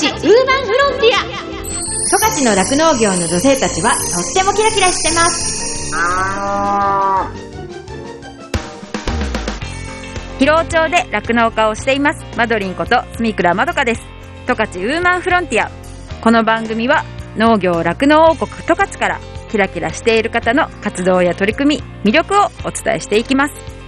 チウーマンフロンティア。十勝の酪農業の女性たちはとってもキラキラしてます。広尾町で酪農家をしています。マドリンこと住倉まどかです。十勝ウーマンフロンティア。この番組は農業酪農王国十勝からキラキラしている方の活動や取り組み魅力をお伝えしていきます。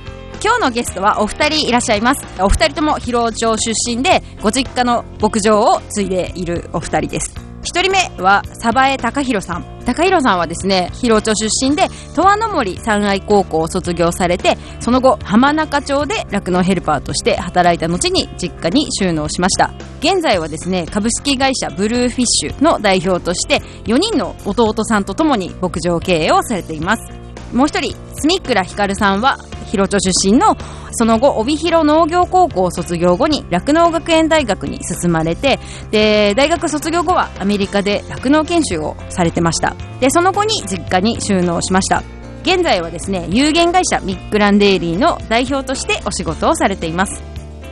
今日のゲストはお二人いらっしゃいます。お二人とも広尾町出身でご実家の牧場を継いでいるお二人です。一人目は鯖江隆弘さん。高弘さんはですね広尾町出身で十和の森三愛高校を卒業されてその後浜中町で酪農ヘルパーとして働いた後に実家に収納しました。現在はですね株式会社ブルーフィッシュの代表として4人の弟さんとともに牧場経営をされています。もう一人住倉ひかるさんは広町出身のその後帯広農業高校を卒業後に酪農学園大学に進まれてで大学卒業後はアメリカで酪農研修をされてました。でその後に実家に収納しました。現在はですね有限会社ミックランデイリーの代表としてお仕事をされています。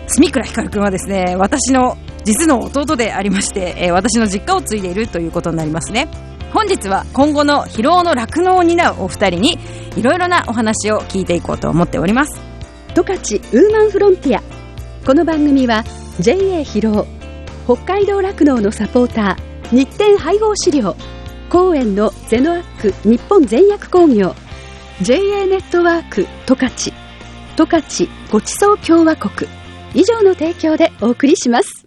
住倉ひかるくんはですね私の実の弟でありまして、えー私の実家を継いでいるということになりますね。本日は今後の疲労の酪農を担うお二人にいろいろなお話を聞いていこうと思っております。十勝ウーマンフロンティア。この番組は JA 広尾北海道酪農のサポーター日展配合飼料公園のゼノアック日本全薬工業 JA ネットワーク十勝十勝ごちそう共和国以上の提供でお送りします。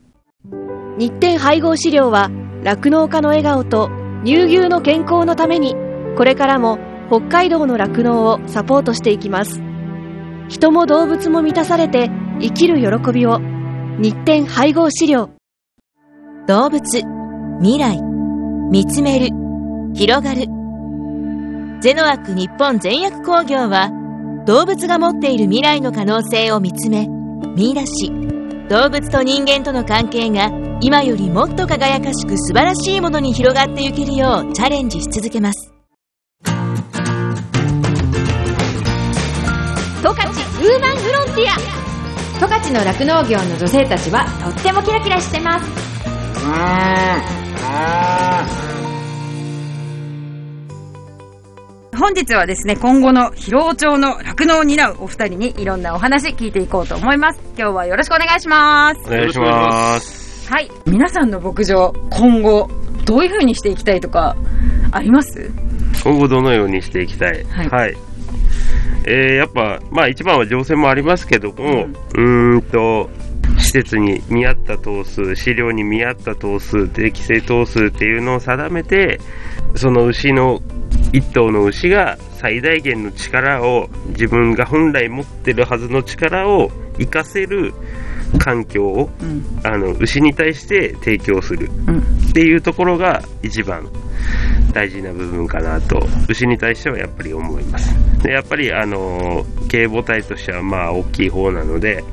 日展配合飼料は酪農家の笑顔と乳牛の健康のためにこれからも北海道の酪農をサポートしていきます。人も動物も満たされて生きる喜びを日展配合飼料。動物未来見つめる広がる。ゼノアック日本全薬工業は動物が持っている未来の可能性を見つめ見出し。動物と人間との関係が今よりもっと輝かしく素晴らしいものに広がっていけるようチャレンジし続けます。十勝ウーマンフロンティア。十勝の酪農業の女性たちはとってもキラキラしてます。本日はですね今後の広尾町の酪農を担うお二人にいろんなお話聞いていこうと思います。今日はよろしくお願いします。お願いします。はい。皆さんの牧場今後どういう風にしていきたいとかあります？今後どのようにしていきたい？はい。えーやっぱ、まあ一番は情勢もありますけども、うーんと、施設に見合った頭数、飼料に見合った頭数、適正頭数っていうのを定めて、その牛の、一頭の牛が最大限の力を、自分が本来持ってるはずの力を活かせる環境を、うん。あの、牛に対して提供する。うん。っていうところが一番大事な部分かなと牛に対してはやっぱり思います。でやっぱりあの経営母体としてはまあ大きい方なので、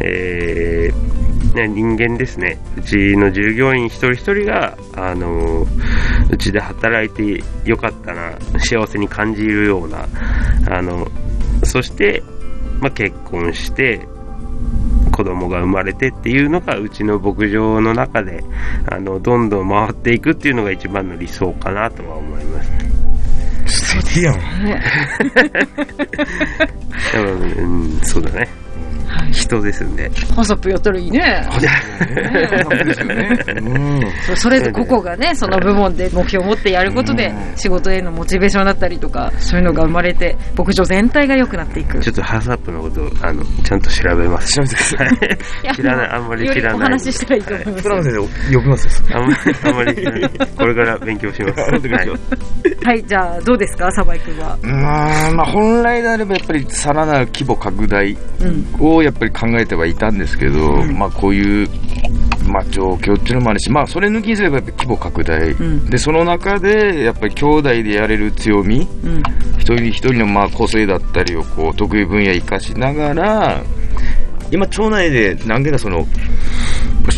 えーね、人間ですね。うちの従業員一人一人があのうちで働いてよかったな幸せに感じるようなあのそして、まあ、結婚して子供が生まれてっていうのがうちの牧場の中であのどんどん回っていくっていうのが一番の理想かなとは思います。素敵やん。うん、うんそうだね、人ですんでハサプやったらいいね。そそれぞれ個々がねその部門で目標を持ってやることで仕事へのモチベーションだったりとかそういうのが生まれて牧場全体が良くなっていく。ちょっとハサップのことあのちゃんと調べます。調べてください。知らないあんまり知らない。よりお話ししたらいいと思います。プラム先生、呼びますよ。あんまりあんまり知らない。これから勉強します、はい。はいじゃあどうですか？サバイ君は。うーん、まあ本来であればやっぱりさらなる規模拡大うん。をやっぱり考えてはいたんですけど、まあこういう、まあ状況っていうのもあるし、まあそれ抜きにすればやっぱ規模拡大。ん。で、その中でやっぱり兄弟でやれる強み、うん。一人一人のまあ個性だったりをこう得意分野生かしながら、今町内で何件かその、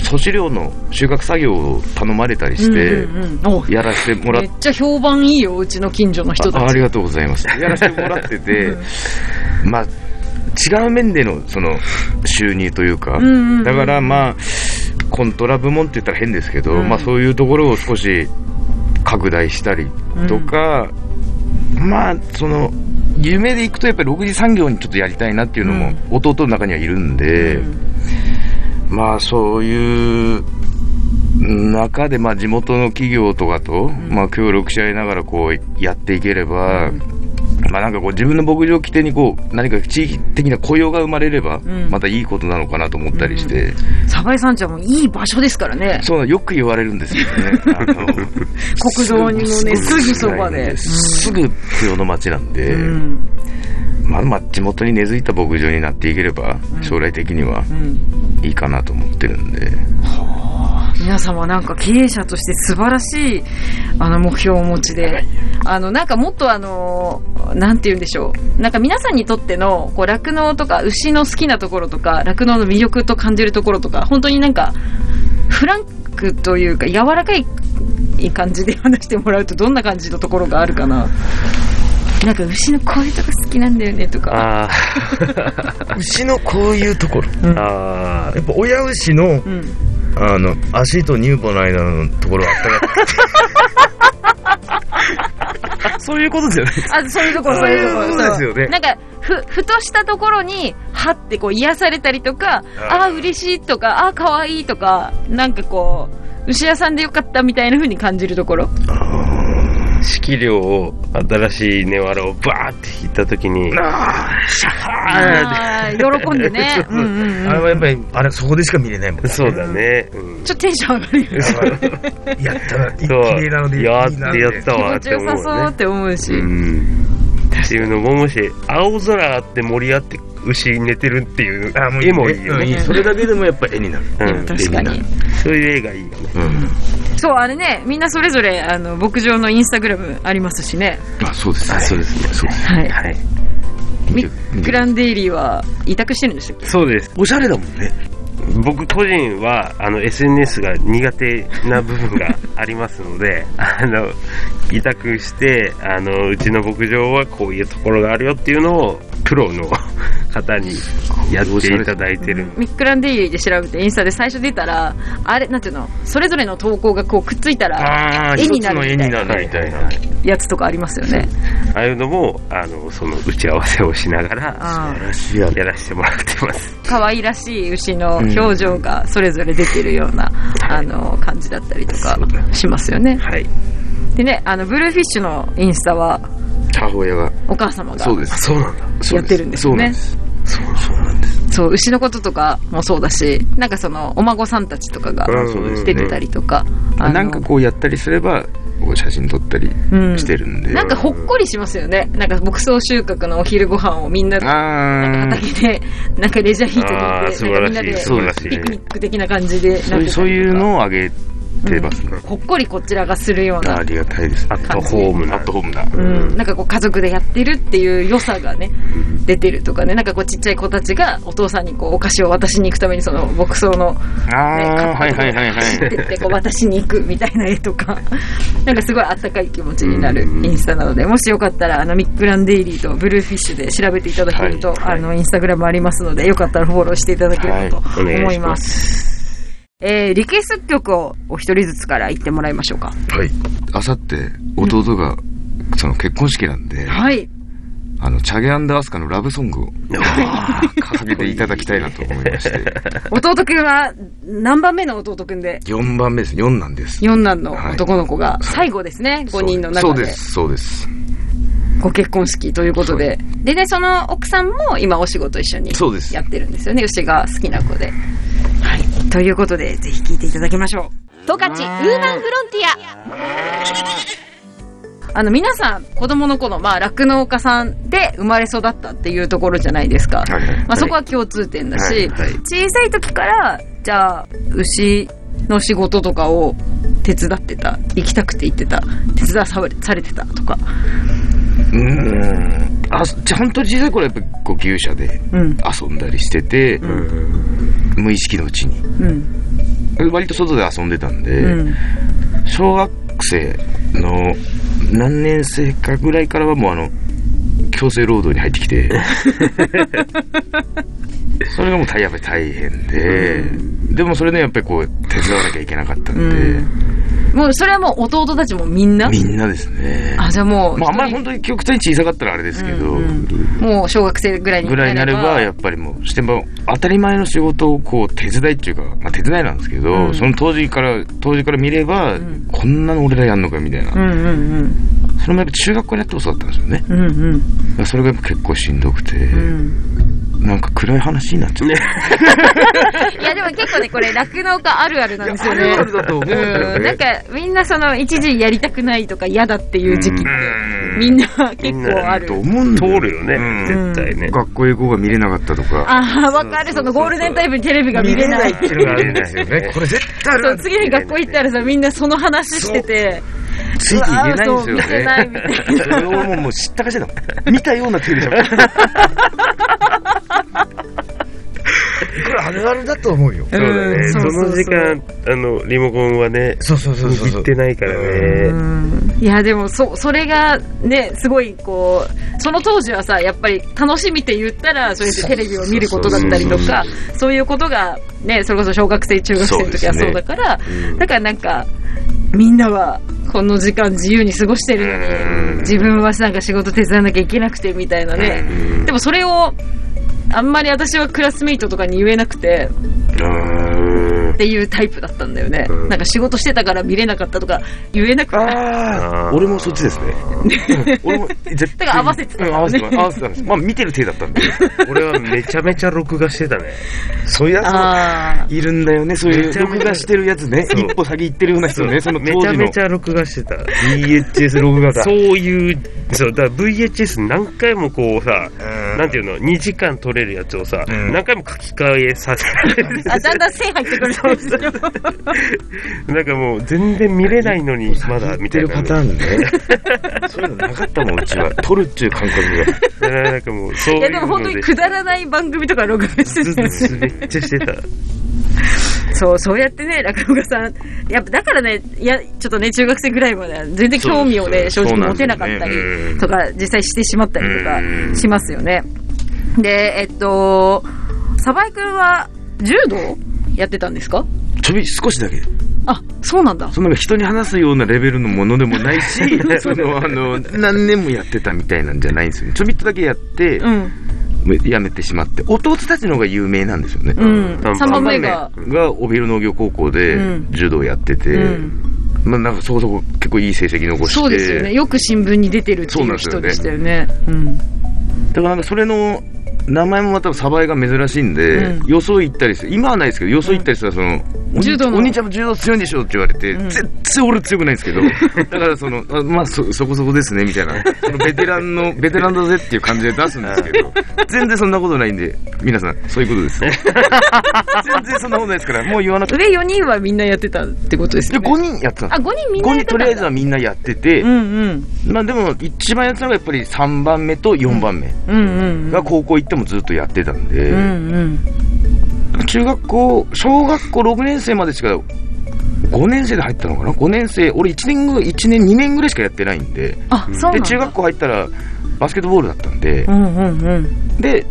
粗飼料の収穫作業を頼まれたりして、うんうんうん。おやらせてもらっめっちゃ評判いいようちの近所の人たち。あありがとうございます。やらせてもらってて、まあ、違う面でのその収入というか、んうんうん。だからまあ、コントラ部門って言ったら変ですけど、うん。まあそういうところを少し拡大したりとか、まあその夢でいくとやっぱり6次産業にちょっとやりたいなっていうのも弟の中にはいるんで、まあそういう中でまあ地元の企業とかと、まあ協力し合いながらこうやっていければ、まあなんかこう自分の牧場を起点にこう何か地域的な雇用が生まれればん。またいいことなのかなと思ったりして、サバイ山頂もいい場所ですからね。そうなよく言われるんですけどね 国道にもね、すぐそばで。すぐ不要の町なんで、うん。まあまあ地元に根付いた牧場になっていければ将来的にはうん。いいかなと思ってるんで、皆様なんか経営者として素晴らしいあの目標をお持ちで、あのなんかもっとあの、なんて言うんでしょう。なんか皆さんにとっての、こう、酪農とか牛の好きなところとか、酪農の魅力と感じるところとか、本当になんか、フランクというか柔らかい感じで話してもらうとどんな感じのところがあるかな。なんか牛のこういうとこ好きなんだよねとか。あ 牛のこういうところーあやっぱ親牛のうん。あの足と乳母の間のところはあったか そういうことじゃないです。あ、そういうところ、そういうところ。そうですよね。なんか、ふ、ふとしたところに、はってこう癒されたりとか、ああー、嬉しいとか、ああ、かわいいとか、なんかこう、牛屋さんでよかったみたいな風に感じるところ。式量を新しい根わらをバーって引いた時にシャッハあー喜んでね。うんうんうん。あれはやっぱりあれそこでしか見れないもんーそうだね、うん。ちょっとテンション上がるよね。やったら綺そう麗なのでいいなやってやった気わって持ちよさそうって思うし。うん。っていうのももし青空あって森あって牛寝てるっていうあもう絵もいいよね、それだけでもやっぱ絵になる。うん。確かに。そういう絵がいいよね。うんそう、あれね、みんなそれぞれ、あの、牧場のインスタグラムありますしね。あそうですね。そうですね。そうですはい。はい。ミックランデイリーは委託してるんでしたっけ？そうです。おしゃれだもんね。僕個人はあの SNS が苦手な部分がありますので あの委託してあのうちの牧場はこういうところがあるよっていうのをプロの 方にやっていただいてる。ミックランデイリーで調べてインスタで最初出たら、あれ、なんていうの、それぞれの投稿がこうくっついたら、ああ絵になる一つの絵になるみたいな。やつとかありますよね。ああいうのもあのその打ち合わせをしながらややらせてもらってます。可愛らしい牛の表情がそれぞれ出てるような、あの、感じだったりとかしますよね。はい。でね、あの、ブルーフィッシュのインスタは、母親が。お母様がそうです。そうなんだ。やってるんですよね。そうそうなんです。そう、牛のこととかもそうだし、なんかその、お孫さんたちとかが出てたりとか。あのなんかこうやったりすれば写真撮ったりうん。してるんで、なんかほっこりしますよね。なんか牧草収穫のお昼ご飯をみんなで、なんあか畑で、なんかレジャーヒートにあー行って、素晴らしいなんかみんなでピクニック的な感じでそういうのをあげてますね、ほっこりこちらがするようなあ、りがたいですアットホームな。アットホームな、うん、なんかこう家族でやってるっていう良さがね、出てるとかね、なんかこうちっちゃい子たちがお父さんにこうお菓子を渡しに行くためにその牧草の、ね、ああはいはいはいは走っていってこう渡しに行くみたいな絵とか、なんかすごいあったかい気持ちになるインスタなので、もしよかったらあのミックランデイリーとブルーフィッシュで調べていただけると、はい。はい。あのインスタグラムありますので、よかったらフォローしていただければと思い。ま。ますえー、リクエスト曲をお一人ずつから言ってもらいましょうか。はい。あさって弟が、その結婚式なんで、はい。あのチャゲアンダーアスカのラブソングを 掲げていただきたいなと思いまして。弟くんは何番目の弟くんで？4番目です。4なんです。四男の男の子が最後ですね、5人の中で。そうです。そうです。ご結婚式ということで。でね、その奥さんも今お仕事一緒にそうです。やってるんですよね。牛が好きな子で。はい。ということで、ぜひ聞いていただきましょう。十勝ウーマンフロンティあの、皆さん、子供の頃、まあ、酪農家さんで生まれ育ったっていうところじゃないですか。はいはいまあ、そこは共通点だし、はいはい小さい時から、じゃあ、牛の仕事とかを手伝ってた、行きたくて行ってた、手伝わされされてたとか。うーんあちゃんと小さい頃やっぱこう牛舎でうん。遊んだりしてて、無意識のうちにうん。割と外で遊んでたんで、うん。小学生の何年生かぐらいからはもうあの強制労働に入ってきて それがもう大やっぱり大変で、でもそれね、やっぱりこう、手伝わなきゃいけなかったんで、うんもうそれはもう弟たちもみんな？みんなですね。あ、じゃあもう、まあ、あんまり一本当に極端に小さかったらあれですけど、うん人もう小学生ぐらいにぐらいになれば、やっぱりもう、しても、当たり前の仕事をこう、手伝いっていうか、まあ手伝いなんですけど、うんその当時から、当時から見れば、んこんなの俺らやんのかみたいな。うんうんうん。それもやっぱ中学校にやってもそうだったんですよね。うんうん。それが結構しんどくて、うんなんか暗い話になっちゃって。いやでも結構ね、これ酪農家あるあるなんですよね。あるあるだと思うんだよねうんなんかみんなその一時やりたくないとか嫌だっていう時期ってうんみんな結構あると。思うんだ通よるよね、うん絶対ね。学校英語が見れなかったとか。ああ、わかる。そのゴールデンタイムにテレビが見れないっていう。のがあるんですよね。これ絶対あるそう、次の日学校行ったらさ、みんなその話してて、ついていけないんですよね。それをもうもう知ったかしらだもん。見たようなテレビだもん。これあるあるだと思うよ。そうだその時間、あの、リモコンはね、そうそうそうそう握ってないからね。うんいやでもそそれがねすごいこうその当時はさやっぱり楽しみって言ったらそうやってテレビを見ることだったりとかそういうことがねそれこそ小学生中学生の時はそうだからうんだからなんかみんなはこの時間自由に過ごしてるのうん。に自分はなんか仕事手伝わなきゃいけなくてみたいなね。うん。でもそれをあんまり私はクラスメイトとかに言えなくて。うんっていうタイプだったんだよね、うんなんか仕事してたから見れなかったとか言えなくてああ、俺もそっちですね。う ん俺も絶対。だから合わせてたうん合わせてた。合わせてたんです。まあ見てる手だったんで。俺はめちゃめちゃ録画してたね。そういうやあついるんだよね。そういうめちゃめちゃ録画してるやつね。一歩先行ってるような人ね。そのめ当時のちゃめちゃ録画してた。VHS 録画だ。そういう、そう、だから VHS 何回もこうさ、なんていうの、2時間撮れるやつをさ、うん何回も書き換えさせられる。あ、だんだん線入ってくるんですよ。なんかもう全然見れないのに、まだみ見てる。パターンね。そういうのなかったもん、うちは。撮るっちゅう感覚が。なんかもう、そういういや、でも本当にくだらない番組とか録画してた。めっちゃしてた。そう、そうやってね、落語家さん、やっぱだからね、いや、ちょっとね、中学生ぐらいまでは全然興味をね、正直持てなかったりとか、実際してしまったりとかうんしますよね。で、えっと、サバイ君は柔道やってたんですか？ちょび、少しだけ。あ、そうなんだ。その人に話すようなレベルのものでもないし、その、あの、何年もやってたみたいなんじゃないんですよね。ちょびっとだけやって、うん。やめてしまって、弟たちの方が有名なんですよね。うん。三3番目が、が、帯広農業高校でうん柔道やってて、うんまあなんかそこそこ結構いい成績残して。そうですよね。よく新聞に出てるっていうん人なですよねでしたよね。うん。だからなんかそれの、名前もまたサバイが珍しいんで、うんよそ行ったりする。今はないですけど、よそ行ったりしたら、その、柔道のお兄ちゃんも柔道強いんでしょって言われて、うん全然俺強くないんですけど、だからその、あまあそ、そこそこですね、みたいな。そのベテランの、ベテランだぜっていう感じで出すんですけど、全然そんなことないんで、皆さん、そういうことです。全然そんなことないですから、もう言わなくて。上4人はみんなやってたってことですね。5人やってたんあ、です5人みんな5人やってたとりあえずはみんなやってて、うんうん。まあでも一番やってたのがやっぱり3番目と4番目。が高校行ってもずっとやってたんで、うんうん。中学校、小学校6年生までしか、5年生で入ったのかな ?5 年生、俺1年ぐ、1年、2年ぐらいしかやってないんで、あ、そうで、だ。中学校入ったらバスケットボールだったんでう、んうんうん。で、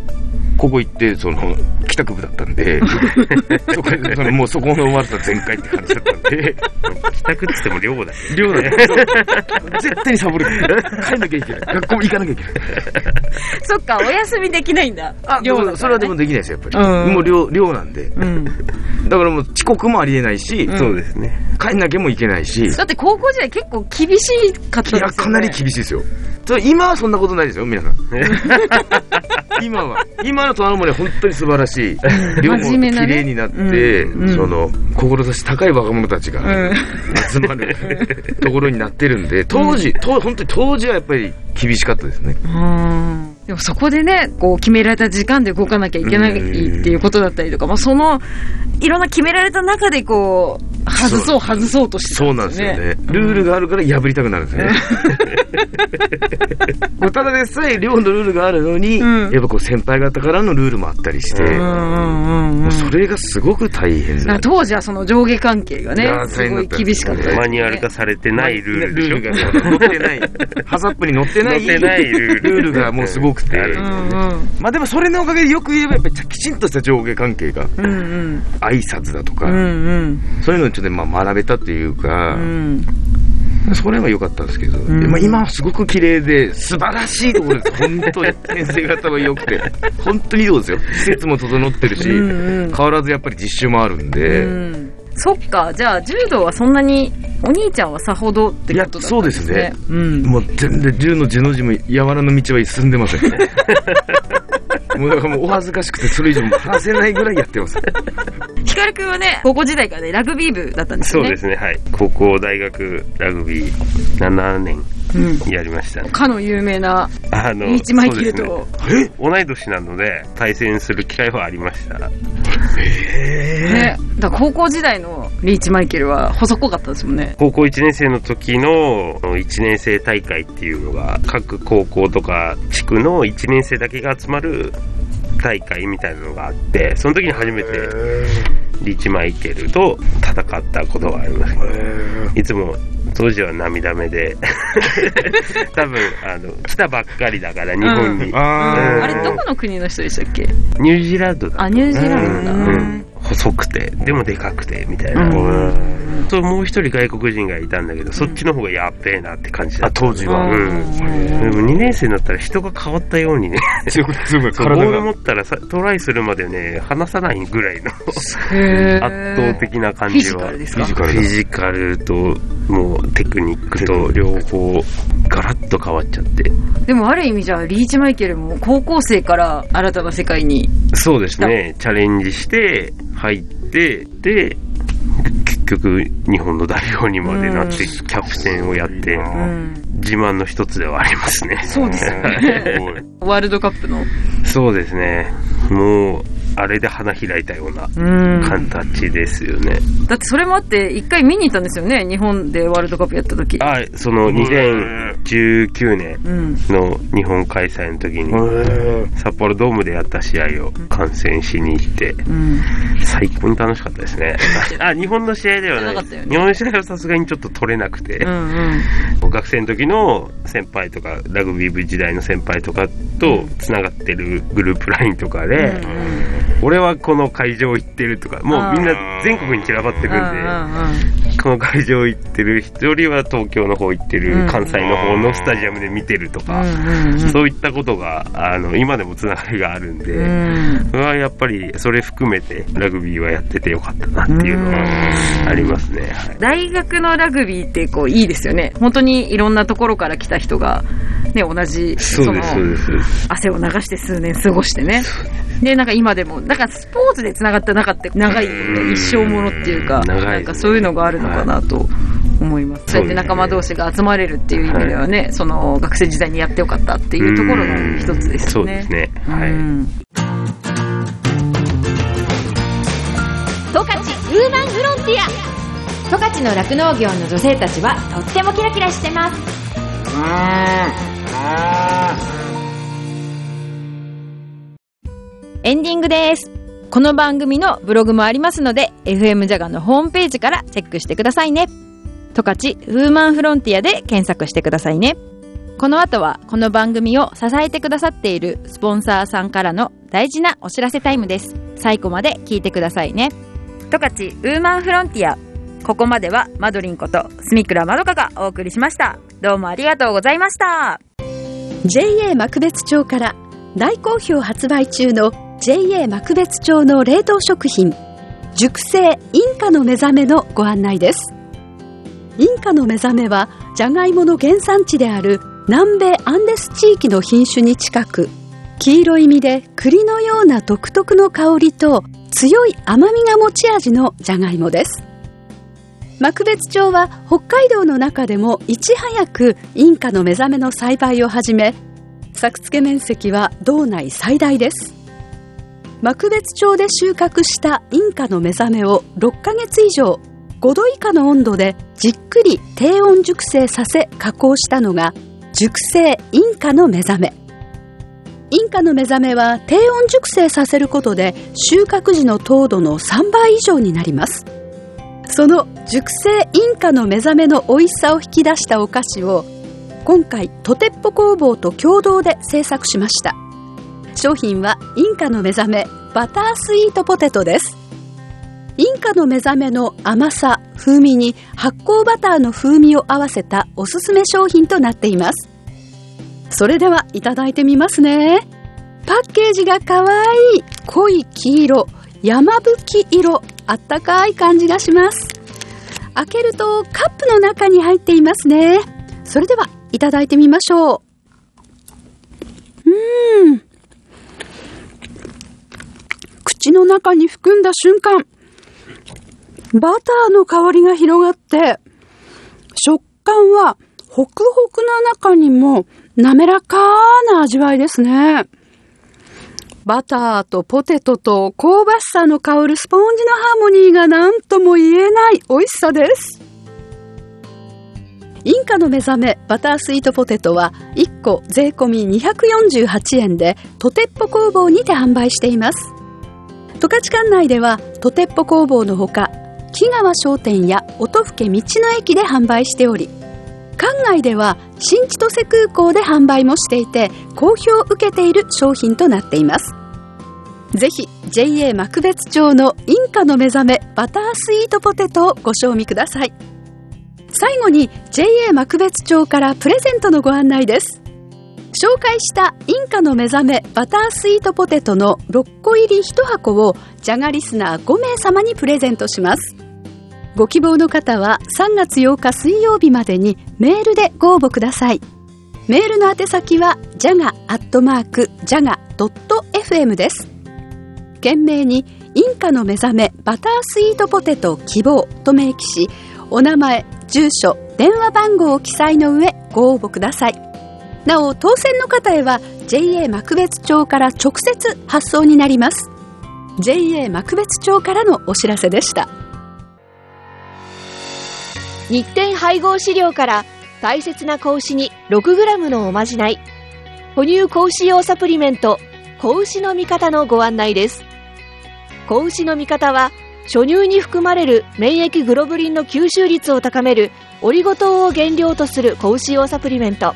ここ行って、その、帰宅部だったんで、そこでそのもうそこの悪さ全開って感じだったんで、帰宅って言っても寮だけど。寮だね。絶対にサボる。帰んなきゃいけない。学校も行かなきゃいけない。そっか、お休みできないんだ。あ、寮だからねそれはでもできないですよ、やっぱり。うんもう寮、寮なんで。うん。だからもう遅刻もありえないし、うんそうですね。帰んなきゃもいけないし、だって高校時代結構厳しかったいや、ですよね。かなり厳しいですよ。それ今はそんなことないですよ、皆さん。今は。今の虎ノ森は本当に素晴らしい。寮も綺麗になって、うんうんその、志高い若者たちがうん。集まる ところになってるんで、当時、と本当に当時はやっぱり厳しかったですね。うんでもそこでね、こう決められた時間で動かなきゃいけないっていうことだったりとか、まあその、いろんな決められた中でこう、外そう外そうとしてたそうなんですよね。ルールがあるから破りたくなるんですね。もうただでさえ寮のルールがあるのに、うんやっぱこう先輩方からのルールもあったりして、それがすごく大変だ当時はその上下関係がねすごい厳しかったねマニュアル化されてないルールルールが載ってない。ハザップに載ってない。載ってないルールルールがもうすごくて。まあでもそれのおかげでよく言えばやっぱりきちんとした上下関係が、うんうん挨拶だとか、うんうんそういうのをちょっとまあ学べたっていうか、うんそれは良かったんですけど、んでまあ、今はすごく綺麗で素晴らしいところです。本当に先生方は良くて。本当にどうですよ。施設も整ってるし、うんうん変わらずやっぱり実習もあるんで、うんそっかじゃあ柔道はそんなにお兄ちゃんはさほどってことだったんですねいやうんもう全然銃の字の字も柔らの道は進んでません。もうだからもうお恥ずかしくてそれ以上話せないぐらいやってます。ヒカルくんはね高校時代からねラグビー部だったんですよね。そうですね、はい。高校、大学、ラグビー、7年うん。やりました。かの有名なあのリーチマイケルと、ね。同い年なので、対戦する機会はありました。ねだから高校時代のリーチマイケルは細っこかったですもんね。高校1年生の時の1年生大会っていうのが、各高校とか地区の1年生だけが集まる大会みたいなのがあって、その時に初めてリー。チマイケルと戦ったことがあります。いつも当時は涙目で 多分あの来たばっかりだから日本に、ああれどこの国の人でしたっけ？ニュージーランドだあニュージーランドだ。うん。うん細くてでもでかくてみたいな、ともう一人外国人がいたんだけど、そっちの方がやっべえなって感じだった。当時は。うん。でも2年生になったら人が変わったようにね。強く強くそうボール。持ったらさトライするまでね離さないぐらいのへ圧倒的な感フィジじはカルですか？フィジカルだ。フィジカルともうテクニックと両方ガラッと変わっちゃって。でもある意味じゃあリーチマイケルも高校生から新たな世界に。そうですね。チャレンジして入ってで結局日本の代表にまでなってキャプテンをやってうん。自慢の一つではありますね。そうですよね。ワールドカップの。そうですね。もうあれで花開いたようなうん。形ですよね、だってそれもあって一回見に行ったんですよね日本でワールドカップやった時。あその2019年うん。の日本開催の時に札幌ドームでやった試合を観戦しに行ってうん。最高に楽しかったですね。あ日本の試合ではない。じゃなかったよね。日本の試合はさすがにちょっと取れなくて、うん学生の時の先輩とかラグビー部時代の先輩とかとつながってるグループ LINE とかで、俺はこの会場行ってるとかもうみんな全国に散らばってるんで、この会場行ってる一人は東京の方行ってる、うん。関西の方のスタジアムで見てるとか、そういったことがあの今でもつながりがあるんで、それはやっぱりそれ含めてラグビーはやっててよかったなっていうのはありますね、はい。大学のラグビーってこういいですよね。本当にいろんなところから来た人が、ね、同じその汗を流して数年過ごしてね。でなんか今でもだからスポーツでつながった中って長いよね一生ものっていうかなんかそういうのがあるのかなと思います、そうやって仲間同士が集まれるっていう意味ではね、その学生時代にやってよかったっていうところの一つですよね。そうですね。はい、うん。十勝ウーマンフロンティア。十勝の酪農業の女性たちはとってもキラキラしてますエンディングです。この番組のブログもありますので、FM ジャガのホームページからチェックしてくださいね。十勝ウーマンフロンティアで検索してくださいね。この後はこの番組を支えてくださっているスポンサーさんからの大事なお知らせタイムです。最後まで聞いてくださいね。十勝ウーマンフロンティア。ここまではマドリンことスミクラまどかがお送りしました。どうもありがとうございました。JA 幕別町から大好評発売中の JA 幕別町の冷凍食品熟成インカの目覚めのご案内です。インカの目覚めはジャガイモの原産地である南米アンデス地域の品種に近く黄色い実で栗のような独特の香りと強い甘みが持ち味のジャガイモです。幕別町は北海道の中でもいち早くインカの目覚めの栽培を始め作付け面積は道内最大です。幕別町で収穫したインカの目覚めを6ヶ月以上5度以下の温度でじっくり低温熟成させ加工したのが熟成インカの目覚め。インカの目覚めは低温熟成させることで収穫時の糖度の3倍以上になります。その熟成インカの目覚めの美味しさを引き出したお菓子を今回トテッポ工房と共同で製作しました。商品はインカの目覚めバタースイートポテトです。インカの目覚めの甘さ風味に発酵バターの風味を合わせたおすすめ商品となっています。それではいただいてみますね。パッケージがかわいい。濃い黄色山吹色。あったかい感じがします。開けるとカップの中に入っていますね。それではいただいてみましょう。うん。口の中に含んだ瞬間バターの香りが広がって食感はホクホクな中にも滑らかな味わいですね。バターとポテトと香ばしさの香るスポンジのハーモニーが何とも言えない美味しさです。インカの目覚めバタースイートポテトは1個税込248円でトテッポ工房にて販売しています。十勝管内ではトテッポ工房のほか木川商店や音更道の駅で販売しており館外では新千歳空港で販売もしていて好評を受けている商品となっています。ぜひ JA 幕別町のインカの目覚めバタースイートポテトをご賞味ください。最後に JA 幕別町からプレゼントのご案内です。紹介したインカの目覚めバタースイートポテトの6個入り1箱をジャガリスナー5名様にプレゼントします。ご希望の方は3月8日水曜日までにメールでご応募ください。メールの宛先は jaga.jaga.fm です。懸命にインカの目覚めバタースイートポテト希望と明記しお名前住所電話番号を記載の上ご応募ください。なお当選の方へは JA 幕別町から直接発送になります。JA 幕別町からのお知らせでした。日展配合飼料から大切な子牛に 6g のおまじない。哺乳子牛用サプリメント子牛の味方のご案内です。子牛の味方は初乳に含まれる免疫グロブリンの吸収率を高めるオリゴ糖を原料とする子牛用サプリメント。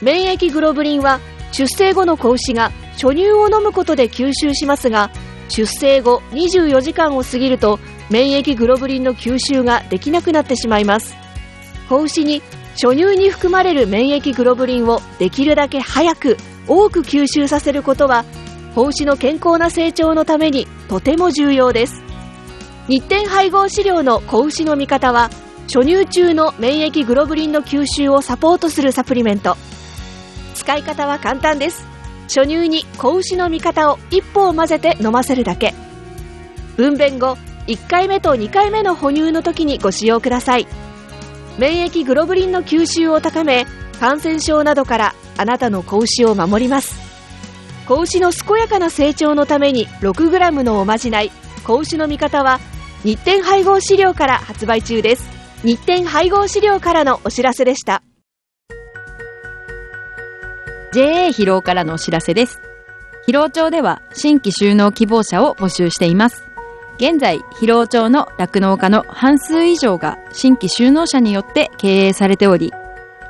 免疫グロブリンは出生後の子牛が初乳を飲むことで吸収しますが出生後24時間を過ぎると免疫グロブリンの吸収ができなくなってしまいます。子牛に初乳に含まれる免疫グロブリンをできるだけ早く多く吸収させることは子牛の健康な成長のためにとても重要です。日展配合飼料の子牛の味方は初乳中の免疫グロブリンの吸収をサポートするサプリメント。使い方は簡単です。初乳に子牛の味方を1歩を混ぜて飲ませるだけ。分娩後1回目と2回目の哺乳の時にご使用ください。免疫グロブリンの吸収を高め感染症などからあなたの子牛を守ります。子牛の健やかな成長のために 6g のおまじない。子牛の味方は日展配合飼料から発売中です。日展配合飼料からのお知らせでした。JA 疲労からのお知らせです。疲労町では新規収納希望者を募集しています。現在、広尾町の酪農家の半数以上が新規就農者によって経営されており、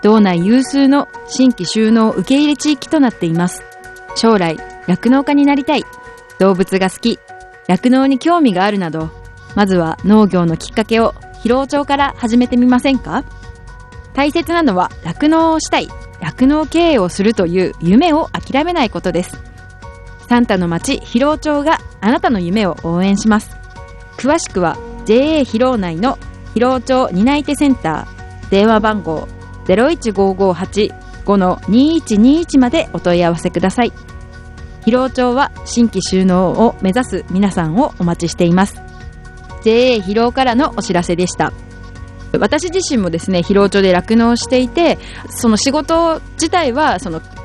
道内有数の新規就農受け入れ地域となっています。将来、酪農家になりたい、動物が好き、酪農に興味があるなど、まずは農業のきっかけを広尾町から始めてみませんか？大切なのは酪農をしたい、酪農経営をするという夢を諦めないことです。サンタの町広尾町があなたの夢を応援します。詳しくは JA 広尾内の広尾町担い手センター電話番号01558-2121までお問い合わせください。広尾町は新規収納を目指す皆さんをお待ちしています。JA 広尾からのお知らせでした。私自身もですね広尾町で酪農していてその仕事自体はその